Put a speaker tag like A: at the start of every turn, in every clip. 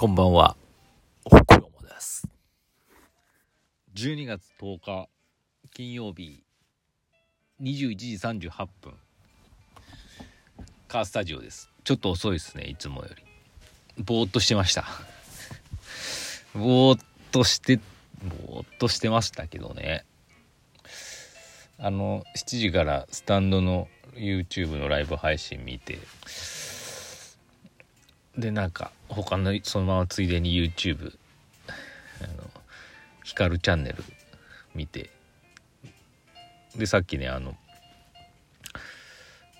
A: こんばんは、ほくろもです。12月10日、金曜日、21時38分、カースタジオです。ちょっと遅いですね、いつもより。ぼーっとしてました。ぼーっとして、ぼーっとしてましたけどね。あの、7時からスタンドの YouTube のライブ配信見て、でなんか他のそのままついでに YouTube あの光チャンネル見て。でさっきねあの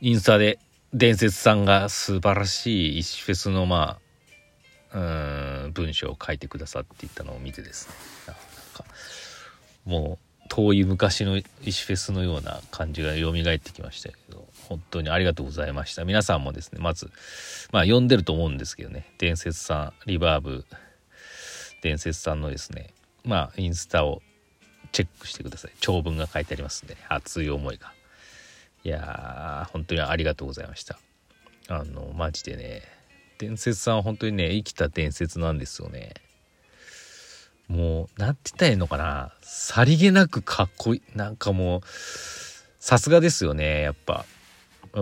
A: インスタで伝説さんが素晴らしい石フェスのまあうん文章を書いてくださっていったのを見てですね。なんかもう遠い昔の石フェスのような感じが蘇ってきましたけど本当にありがとうございました。皆さんもですねまずまあ読んでると思うんですけどね伝説さんリバーブ伝説さんのですねまあインスタをチェックしてください。長文が書いてありますんで、ね、熱い思いが。いやー本当にありがとうございました。あのマジでね伝説さんは本当にね生きた伝説なんですよね。もうなんて言ったらいいのかな。さりげなくかっこいい。なんかもうさすがですよねやっぱ。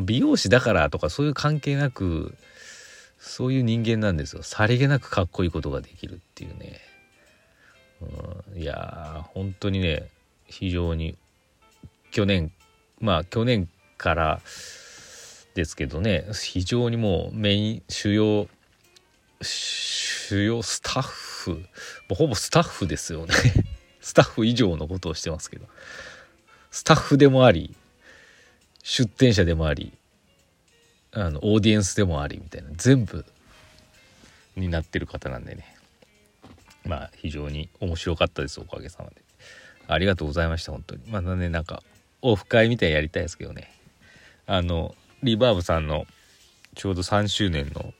A: 美容師だからとかそういう関係なくそういう人間なんですよ。さりげなくかっこいいことができるっていうね、うん、いやー本当にね非常に去年まあ去年からですけどね非常にもうメイン主要主要スタッフもうほぼスタッフですよね。スタッフ以上のことをしてますけど。スタッフでもあり出展者でもありあのオーディエンスでもありみたいな全部になってる方なんでね。まあ非常に面白かったですおかげさまで。ありがとうございました本当に。まだねなんかオフ会みたいやりたいですけどね。あのリバーブさんのちょうど3周年の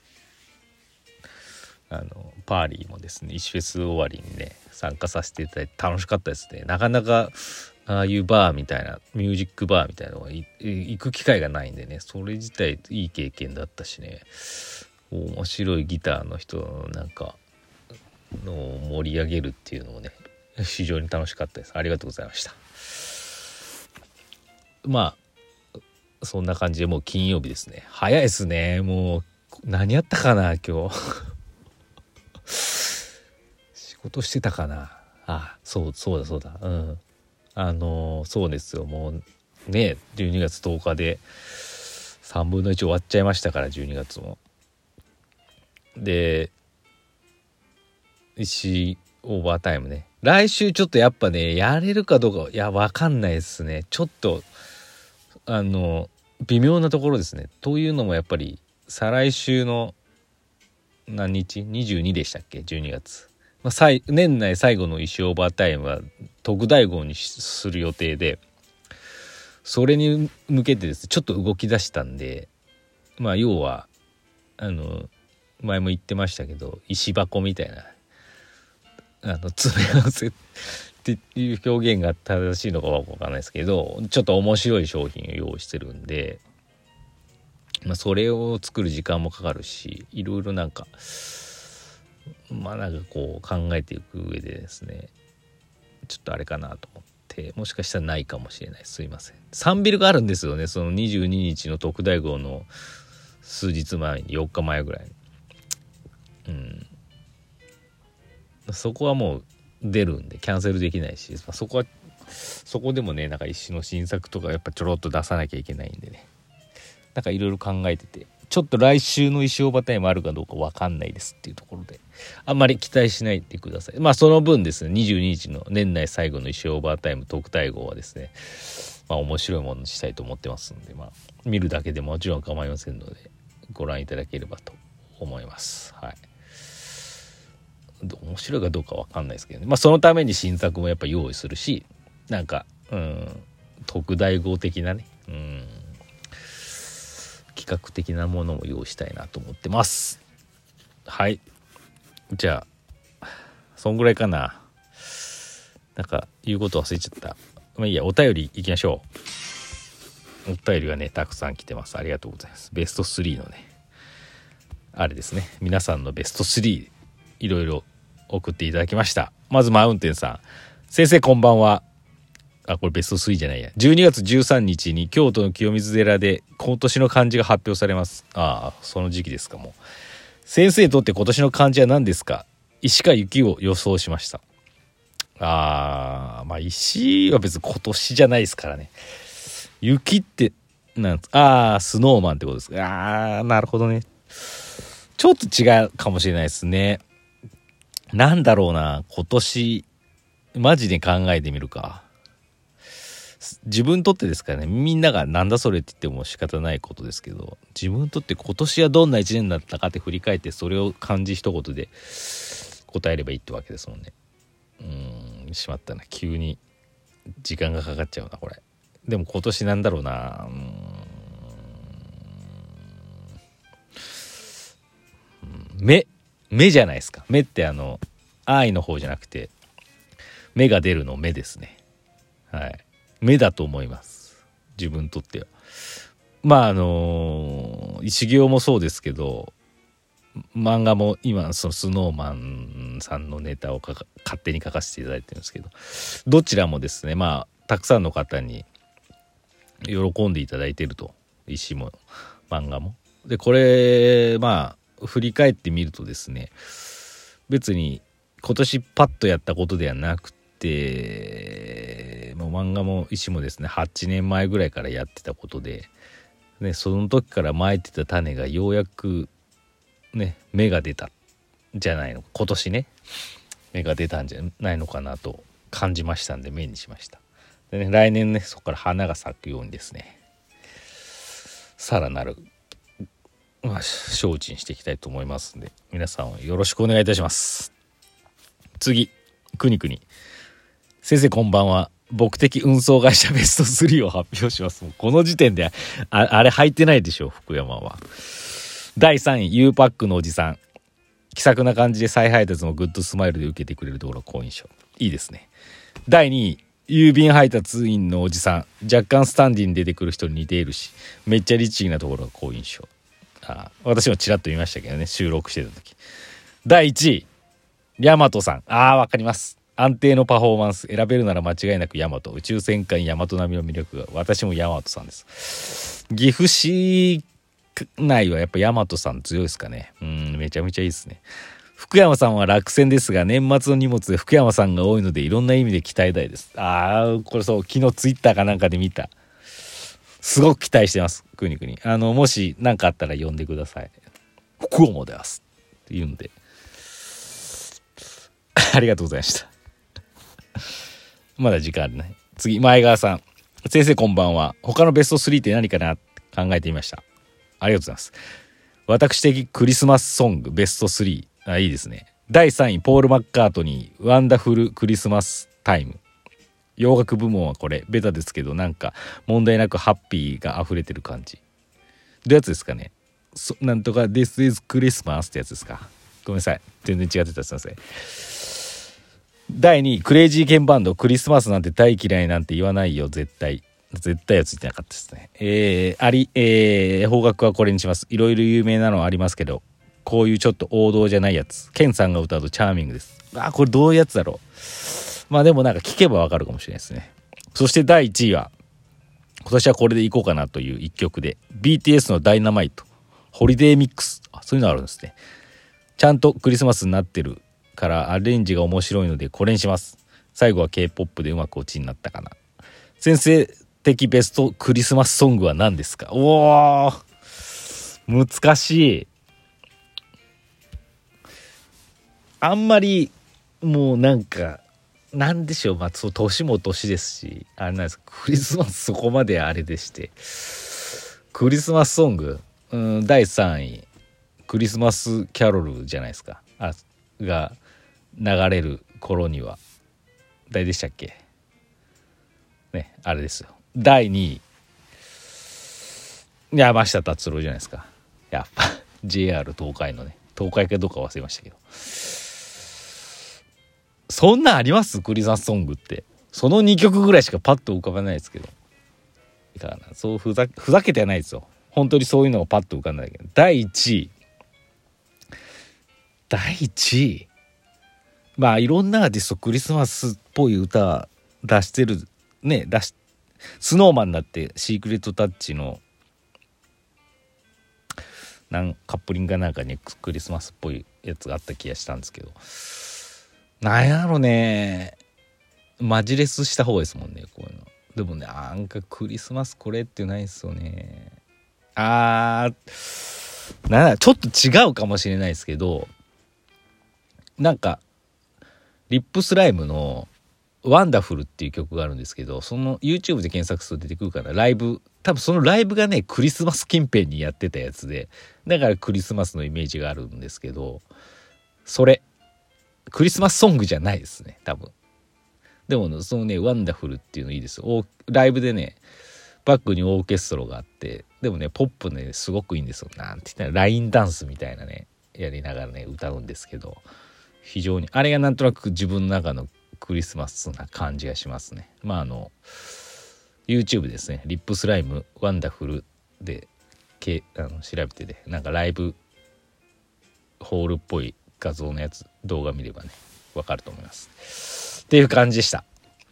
A: あのパーリーもですね石フェス終わりにね参加させていただいて楽しかったですね。なかなかああいうバーみたいなミュージックバーみたいなのが行く機会がないんでねそれ自体いい経験だったしね。面白いギターの人のなんかのを盛り上げるっていうのもね非常に楽しかったです。ありがとうございました。まあそんな感じでもう金曜日ですね。早いですね。もう何やったかな今日。仕事してたかな。あそうそうだそうだ。うん。あのそうですよ。もうね12月10日で3分の1終わっちゃいましたから12月も。で石オーバータイムね。来週ちょっとやっぱねやれるかどうかいやわかんないですね。ちょっとあの微妙なところですね。というのもやっぱり再来週の何日？22でしたっけ？12月、まあ、年内最後の石オーバータイムは特大号にする予定で。それに向けてですねちょっと動き出したんでまあ要はあの前も言ってましたけど石箱みたいなあの詰め合わせっていう表現が正しいのかはわかんないですけどちょっと面白い商品を用意してるんで、まあ、それを作る時間もかかるしいろいろなんかまあなんかこう考えていく上でですねちょっとあれかなと思ってもしかしたらないかもしれない。すいません。3ビルがあるんですよね。その22日の特大号の数日前に4日前ぐらいうん。そこはもう出るんでキャンセルできないし、まあ、そこはそこでもねなんか石の新作とかやっぱちょろっと出さなきゃいけないんでね。なんかいろいろ考えててちょっと来週の石オーバータイムあるかどうか分かんないですっていうところであんまり期待しないでください。まあその分ですね22日の年内最後の石オーバータイム特待号はですねまあ面白いものにしたいと思ってますんでまあ見るだけでもちろん構いませんのでご覧いただければと思います。はい。面白いかどうか分かんないですけどね。まあそのために新作もやっぱ用意するしなんかうん特大号的なねうん。企画的なものも用意したいなと思ってます。はい。じゃあそんぐらいかな。なんか言うこと忘れちゃった。まあいいやお便りいきましょう。お便りがねたくさん来てます。ありがとうございます。ベスト3のねあれですね。皆さんのベスト3いろいろ送っていただきました。まずマウンテンさん。先生こんばんは。あこれベスト3じゃないや。12月13日に京都の清水寺で今年の漢字が発表されます。ああその時期ですかもう。先生にとって今年の漢字は何ですか？石か雪を予想しました。あーまあ石は別に今年じゃないですからね。雪ってなんああスノーマンってことです。かああなるほどね。ちょっと違うかもしれないですね。なんだろうな今年マジで考えてみるか。自分とってですからねみんながなんだそれって言っても仕方ないことですけど自分とって今年はどんな1年だったかって振り返ってそれを漢字一言で答えればいいってわけですもんね。うんしまったな。急に時間がかかっちゃうなこれ。でも今年なんだろうな。うん。目目じゃないですか。目ってあの愛の方じゃなくて目が出るの目ですね。はい。目だと思います。自分にとっては。まああの石行もそうですけど漫画も今そのスノーマンさんのネタを勝手に書かせていただいてるんですけどどちらもですねまあたくさんの方に喜んでいただいてると。石も漫画も。でこれまあ振り返ってみるとですね別に今年パッとやったことではなくて漫画も石もですね8年前ぐらいからやってたことで、ね、その時からまいてた種がようやくね芽が出たじゃないの今年ね芽が出たんじゃないのかなと感じましたんで目にしました。でね来年ねそこから花が咲くようにですねさらなるまあ精進していきたいと思いますんで皆さんよろしくお願いいたします。次くにくに。先生こんばんは。僕的運送会社ベスト3を発表します。この時点でああれ入ってないでしょ福山は。第3位 U パックのおじさん。気さくな感じで再配達もグッドスマイルで受けてくれるところ好印象。いいですね。第2位郵便配達員のおじさん。若干スタンディに出てくる人に似ているしめっちゃリッチなところが好印象。あ私もちらっと見ましたけどね収録してた時。第1位ヤマトさん。あーわかります。安定のパフォーマンス選べるなら間違いなくヤマト。宇宙戦艦ヤマト並みの魅力が私もヤマトさんです。岐阜市内はやっぱヤマトさん強いですかね。うんめちゃめちゃいいですね。福山さんは落選ですが年末の荷物で福山さんが多いのでいろんな意味で期待大です。ああこれそう昨日ツイッターかなんかで見た。すごく期待してます。くにくにあのもし何かあったら呼んでください。福山です。って言うんで。ありがとうございました。まだ時間あるね。次前川さん。先生こんばんは。他のベスト3って何かなって考えてみました。ありがとうございます。私的クリスマスソングベスト3あいいですね。第3位ポール・マッカートニー「ワンダフル・クリスマス・タイム」洋楽部門はこれベタですけどなんか問題なくハッピーが溢れてる感じ。どやつですかね？そなんとか「This is Christmas」ってやつですか？ごめんなさい。全然違ってた。すいません。第2位クレイジーケンバンドクリスマスなんて大嫌いなんて言わないよ絶対。絶対はついてなかったですね。えー、ありえー、方角はこれにします。いろいろ有名なのありますけどこういうちょっと王道じゃないやつ。ケンさんが歌うとチャーミングです。あこれどういうやつだろう。まあでもなんか聞けばわかるかもしれないですね。そして第1位は今年はこれでいこうかなという一曲で BTS の「ダイナマイト」ホリデーミックス。あそういうのあるんですね。ちゃんとクリスマスになってるからアレンジが面白いのでこれにします。最後は K-POP でうまく落ちになったかな。先生的ベストクリスマスソングは何ですか？おー難しい。あんまりもうなんかなんでしょう。まあそう年も年ですしあれなんですクリスマスそこまであれでして。クリスマスソング。うん第3位。クリスマスキャロルじゃないですか。あが流れる頃には。誰でしたっけ？ねあれですよ。第2位。山下達郎じゃないですか。やっぱ JR 東海のね。東海かどうか忘れましたけど。そんなあります？クリスマスソングって。その2曲ぐらいしかパッと浮かばないですけど。いかがなそうふざふざけてはないですよ。本当にそういうのがパッと浮かんだけ。ど第1位。第1位。まあいろんなアーティストクリスマスっぽい歌出してるね出しスノーマンだってシークレットタッチのなんカップリングかなんかにクリスマスっぽいやつがあった気がしたんですけど。なんやろね。マジレスした方がいいですもんねこういうの。でもねなんかクリスマスこれってないですよね。あーなちょっと違うかもしれないですけどなんか RIP SLYME の「ワンダフル」っていう曲があるんですけどその YouTube で検索すると出てくるからライブ多分そのライブがねクリスマス近辺にやってたやつでだからクリスマスのイメージがあるんですけどそれクリスマスソングじゃないですね多分。でもそのね「ワンダフル」っていうのいいですよ。ライブでねバックにオーケストラがあってでもねポップねすごくいいんですよ。なんて言ったらラインダンスみたいなねやりながらね歌うんですけど。非常にあれがなんとなく自分の中のクリスマスな感じがしますね。まああの YouTube ですね。 RIP SLYME ワンダフルでけあの調べてで、なんかライブホールっぽい画像のやつ動画見ればねわかると思います。っていう感じでした。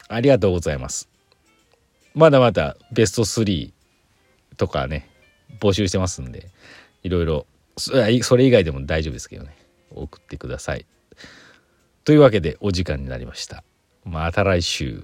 A: ありがとうございます。まだまだベスト3とかね募集してますんでいろいろそれ以外でも大丈夫ですけどね。送ってください。というわけでお時間になりました。また来週。